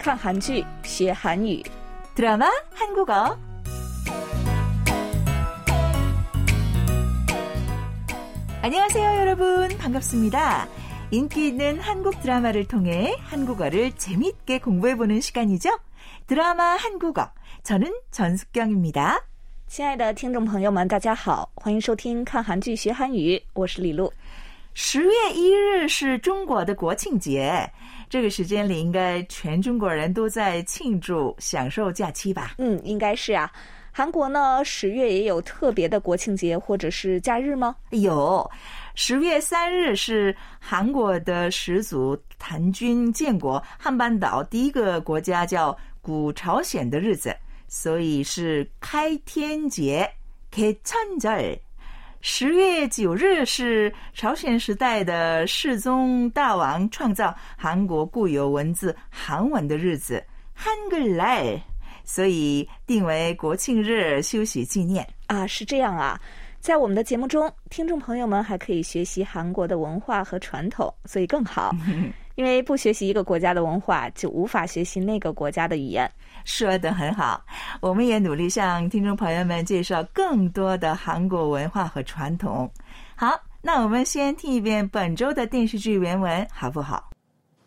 看韩剧学韩语 드라마 한국어 안녕하세요 여러분 반갑습니다. 인기 있는 한국 드라마를 통해 한국어를 재밌게 공부해보는 시간이죠. 드라마 한국어 저는 전숙경입니다. 亲爱的听众朋友们，大家好，欢迎收听看韩剧学韩语，我是李璐。 十月一日是中国的国庆节这个时间里应该全中国人都在庆祝享受假期吧？嗯应该是啊。韩国呢十月也有特别的国庆节或者是假日吗？有十月三日是韩国的始祖唐军建国汉半岛第一个国家叫古朝鲜的日子所以是开天节 ketonger 十月九日是朝鲜时代的世宗大王创造韩国固有文字韩文的日子 hangar 所以定为国庆日休息纪念。啊是这样啊在我们的节目中听众朋友们还可以学习韩国的文化和传统所以更好。因为不学习一个国家的文化，就无法学习那个国家的语言。说的很好，我们也努力向听众朋友们介绍更多的韩国文化和传统。好，那我们先听一遍本周的电视剧原文，好不好？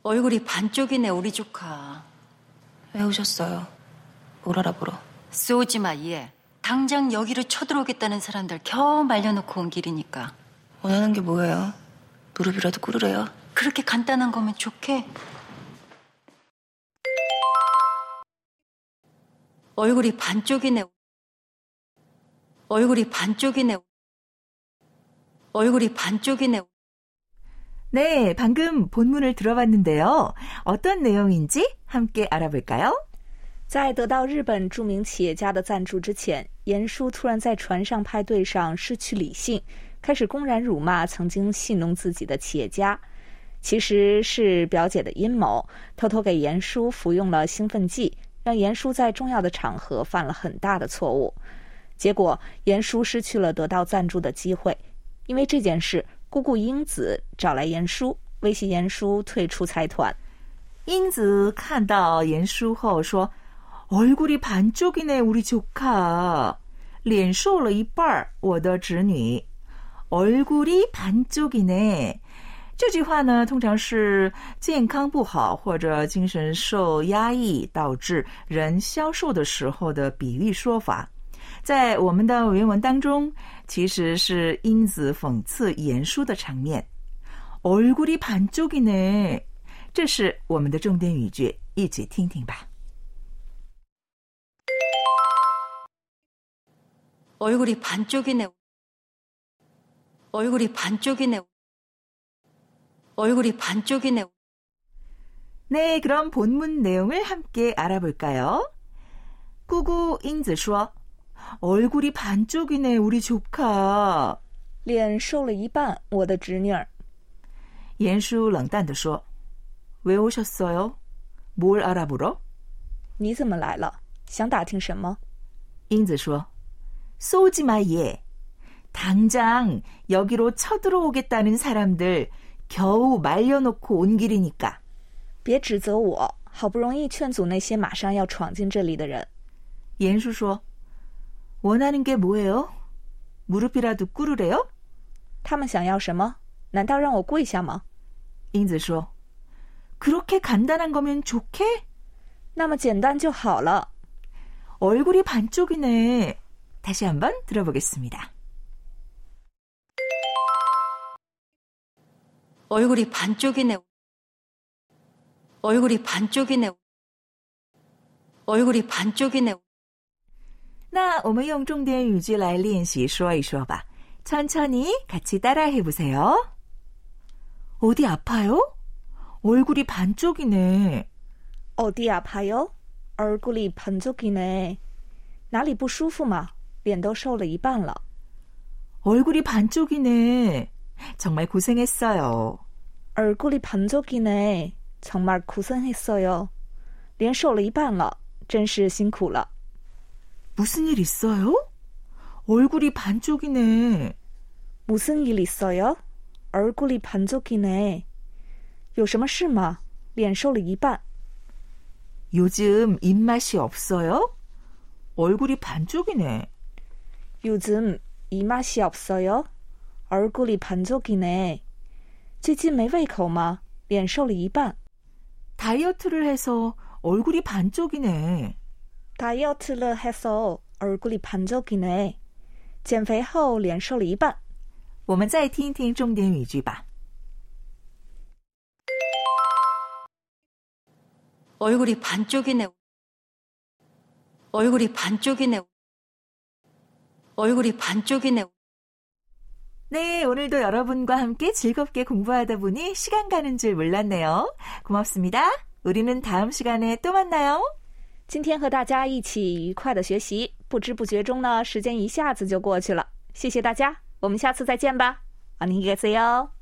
얼굴이반쪽이네우리조카왜오셨어요뭘알아보러쏘지마얘당장여기로쳐들어오겠다는사람들겨우말려놓고온길이니까원하는게뭐예요무릎이라도꿇으래요 그렇게간단한거면좋게얼굴이반쪽이네얼굴이반쪽이네얼굴이반쪽이네 네, 방금 본문을 들어봤는데요. 어떤 내용인지 함께 알아볼까요? 在得到日本著名企业家的赞助之前，严叔突然在船上派对上失去理性，开始公然辱骂曾经戏弄自己的企业家。 其实是表姐的阴谋，偷偷给严叔服用了兴奋剂，让严叔在重要的场合犯了很大的错误。结果严叔失去了得到赞助的机会。因为这件事，姑姑英子找来严叔，威胁严叔退出财团。英子看到严叔后说。얼굴이반쪽이네우리조 카， 脸瘦了一半我的侄女。얼굴이반쪽이 네， 这句话呢，通常是健康不好或者精神受压抑导致人消瘦的时候的比喻说法。在我们的原文当中，其实是英子讽刺严叔的场面。얼굴이반쪽이 네， 这是我们的重点语句，一起听听吧。 얼굴이 반쪽이네. 얼굴이 반쪽이네. 얼굴이 반쪽이네. 네, 그럼 본문 내용을 함께 알아볼까요? 꾸구 잉즈说 얼굴이 반쪽이네, 우리 조카. 脸瘦了一半我的侄女儿 옌수 冷淡地说왜 오셨어요? 뭘 알아보러? 你怎么来了？想打听什么？英子说 쏘지 마, 얘. 당장 여기로 쳐들어오겠다는 사람들 겨우 말려놓고 온 길이니까. 别指责我，好不容易劝阻那些马上要闯进这里的人。 옌수说, 원하는 게 뭐예요? 무릎이라도 꿇으래요? 他们想要什么？难道让我跪下吗？ 英子说, 그렇게 간단한 거면 좋게? 那么简单就好了。 얼굴이 반쪽이네. 다시 한번 들어보겠습니다. 얼굴이 반쪽이네. 얼굴이 반쪽이네. 얼굴이 반쪽이네. 那我们用重点语句来练习说一说吧。천천히 같이 따라해 보세요. 어디 아파요? 얼굴이 반쪽이네. 어디 아파요? 얼굴이 반쪽이네. 哪里不舒服吗？脸都瘦了一半了。얼굴이반쪽이네 정말고생했어요얼굴이반쪽이네정말고생했어요脸瘦了一半了，真是辛苦了。무슨일있어요얼굴이반쪽이네무슨일있어요얼굴이반쪽이네有什么事吗？脸瘦了一半。 요즘 입맛이 없어요? 얼굴이 반쪽이네. 요즘 입맛이 없어요? 얼굴이 반쪽이네. 最近没胃口吗?脸瘦了一半. 다이어트를 해서 얼굴이 반쪽이네. 다이어트를 해서 얼굴이 반쪽이네. 减肥后脸瘦了一半.我们再听听重点语句吧. 얼굴이 반쪽이네. 얼굴이 반쪽이네. 얼굴이 반쪽이네. 네, 오늘도 여러분과 함께 즐겁게 공부하다 보니 시간 가는 줄 몰랐네요. 고맙습니다. 우리는 다음 시간에 또 만나요. 今天和大家一起愉快的学习，不知不觉中呢，时间一下子就过去了。谢谢大家，我们下次再见吧。안녕히계세요